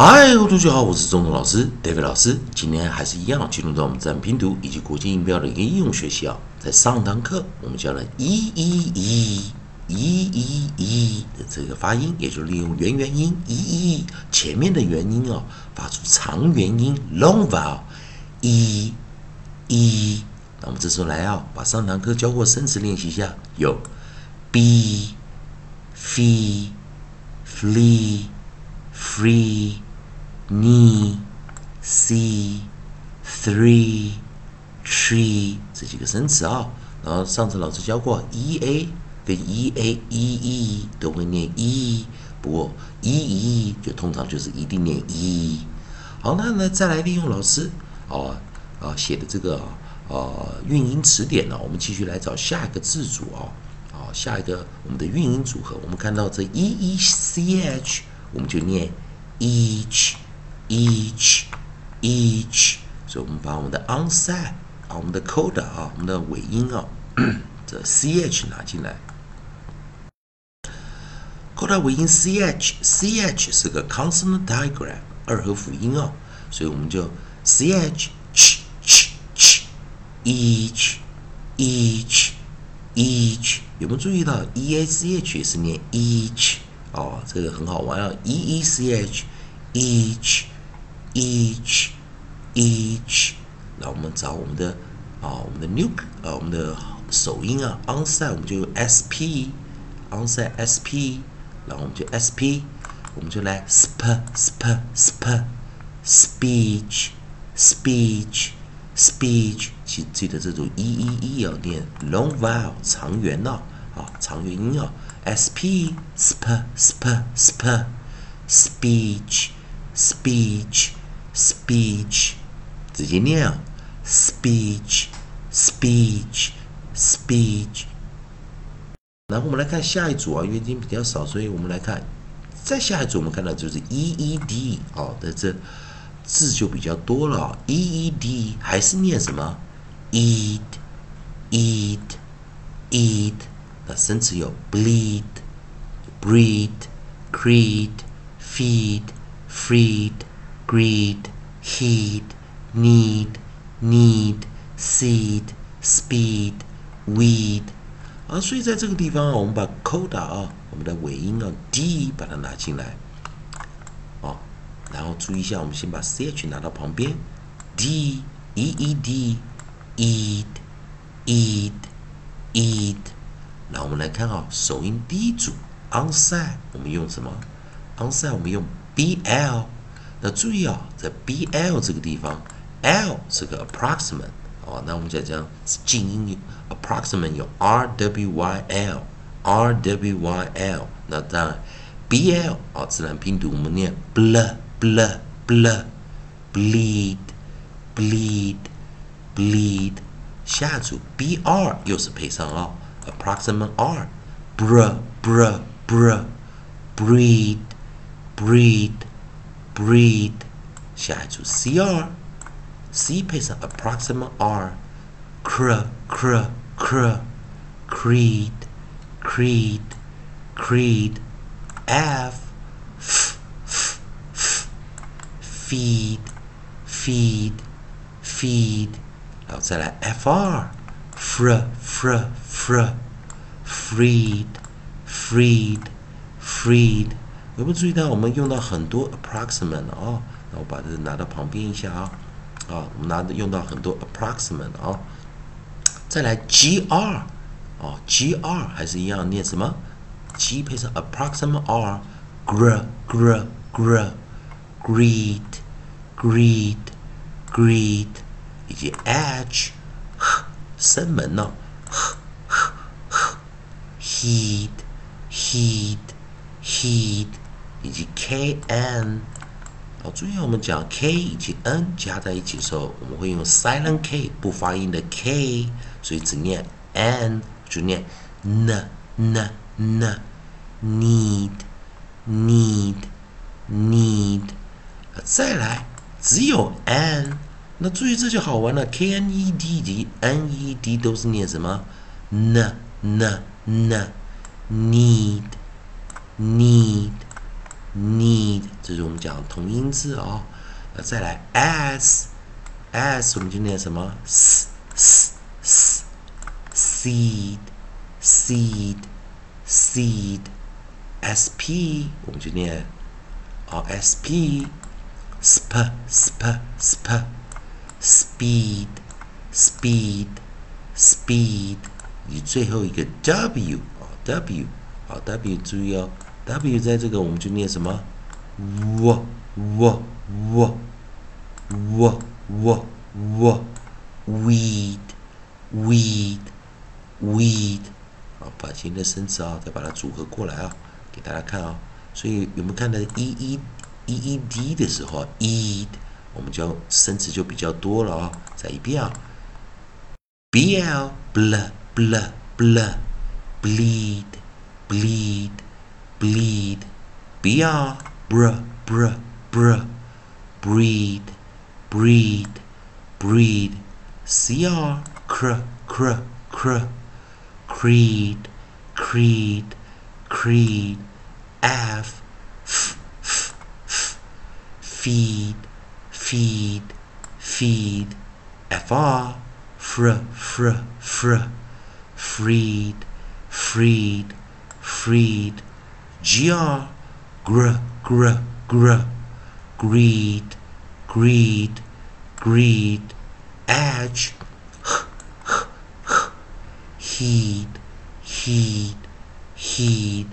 嗨，各位同学好，我是中通老师 David 老师。今天还是一样，进入到我们自然拼读以及国际音标的一个应用学习啊。在上堂课我们教了一一一一一一的这个发音，也就是利用元元音一一前面的元音啊，发出长元音 long vowel 一一。那我们这时候来啊，把上堂课教过生词练习一下，有 be fee flee free knee see three tree 这几个生词啊，然后上次老师教过 e a 跟 e a e e 都会念 e，不过 e e 就通常就是一定念 e。好，那呢再来利用老师啊啊写的这个呃韵音词典呢，我们继续来找下一个字组啊啊下一个我们的韵音组合，我们看到这 e e c h，我们就念 each each each，所以我们把我们的 onset 啊我们的 coda 啊我们的尾音啊这 c h 拿进来。coda 尾音 c h c h 是个 consonant diagram 二合辅音啊，所以我们就 c h ch ch ch each each each 有没有注意到 e a c h 也是念 each 哦，这个很好玩啊 e e c h each each each，那我们找我们的啊我们的 nuke 啊我们的首音啊 onset 我们就用 s p onset s p，然后我们就 s p，我们就来 sp sp sp speech speech speech，记记得这种 e e e 要念 long vowel 长元呐啊长元音啊 s p sp sp sp speech speech speech 直接念 speech speech speech。然后我们来看下一组啊，元音比较少，所以我们来看再下一组，我们看到就是 e e d 哦的这字就比较多了、e e d 还是念什么 eat eat eat，那生词有 bleed breed creed feed freed greed heed need need seed speed weed 啊，所以在这个地方啊，我们把 coda 啊，我们的尾音啊 d 把它拿进来，啊，然后注意一下，我们先把 ch 拿到旁边，d e e d eat eat eat，那我们来看啊，首音第一组 onside 我们用什么？onside 我们用 bl，那注意啊，在 bl 这个地方，l 是个 approximate。哦，那我们讲讲静音，approximate 有 r w y l，r w y l，那当然 b l 啊，自然拼读我们念 bl bl bl bleed bleed bleed，下组 b r 又是配上啊，approximate r br br br breed breed breed，下一组 c r。C 配上 approximate R，cr cr cr creed creed creed F f f f feed feed feed，然后再来 FR fr fr fr freed freed freed， 有没有注意到我们用到很多 approximate 啊？那我把这拿到旁边一下啊。啊，我们拿的用到很多 approximate 啊，再来 gr 啊，gr 还是一样念什么？g 配上 approximate r，gr gr gr greed greed greed，以及 h 声门呢，heed heed heed，以及 kn。好，注意我们讲 k 以及 n 加在一起的时候，我们会用 silent k 不发音的 k，所以只念 n 就念 n n n need need need，再来只有 n，那注意这就好玩了，k n e d 以及 n e d 都是念什么？N n n need need need，这是我们讲同音字啊。那再来 s，s 我们就念什么？s s s seed seed seed sp 我们就念啊 sp sp sp sp speed speed speed 你最后一个 w 啊 w 好 w 注意哦 w 在这个我们就念什么？w w w w w w weed weed weed 好，把前的生词啊再把它组合过来啊，给大家看啊。所以有没有看到 e e e e d 的时候，eat 我们就生词就比较多了啊。再一遍啊，b l bl bl bl bleed bleed bleed. B r br br br breed breed breed. C r cr cr cr. Creed creed creed. F f f f. Feed feed feed. Fr fr fr fr. Freed freed freed gr gr gr gr greed greed greed edge heed heed heed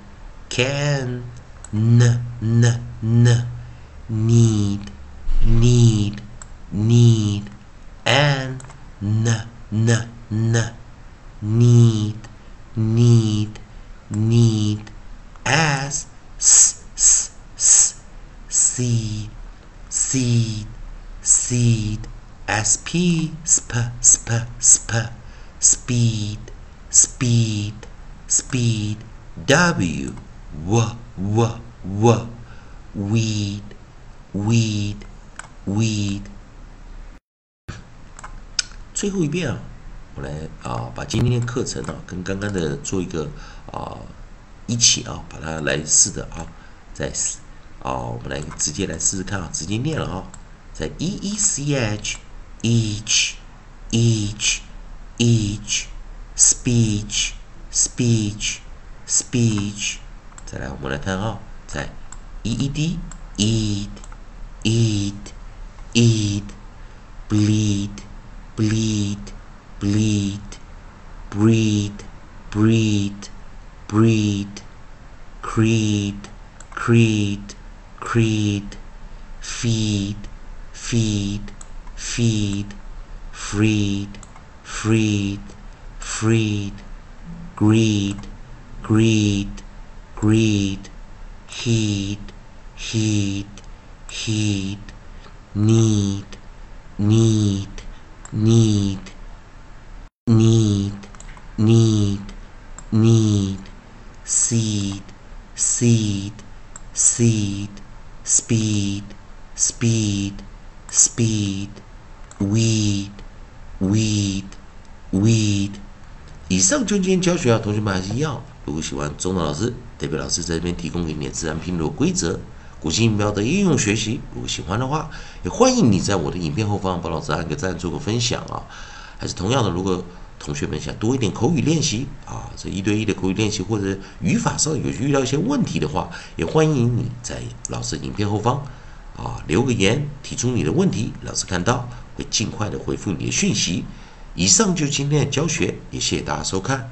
can n n n need need need and n n n need need need as s s s seed seed seed sp sp sp sp speed speed speed w w w w weed weed weed 最后一遍啊，我来啊把今天的课程啊跟刚刚的做一个啊 一起啊把它来试的啊，再试啊我们来直接来试试看啊，直接念了啊，在 e e c h each each each speech speech speech 再来我们来看啊，在 e e d eat eat eat bleed bleed bleed breed breed breed creed creed creed feed feed feed freed freed freed greed greed greed heed heed heed need need need need weed weed 以上就今天教学啊，同学们还是一样。如果喜欢中岛老师，代表老师在这边提供给你的自然拼读规则、古今音标的应用学习。如果喜欢的话，也欢迎你在我的影片后方帮老师按个赞，做个分享啊。还是同样的，如果同学们想多一点口语练习啊，这一对一的口语练习或者语法上有遇到一些问题的话，也欢迎你在老师影片后方啊留个言，提出你的问题，老师看到会尽快的回复你的讯息。以上就是今天的教学，也谢谢大家收看。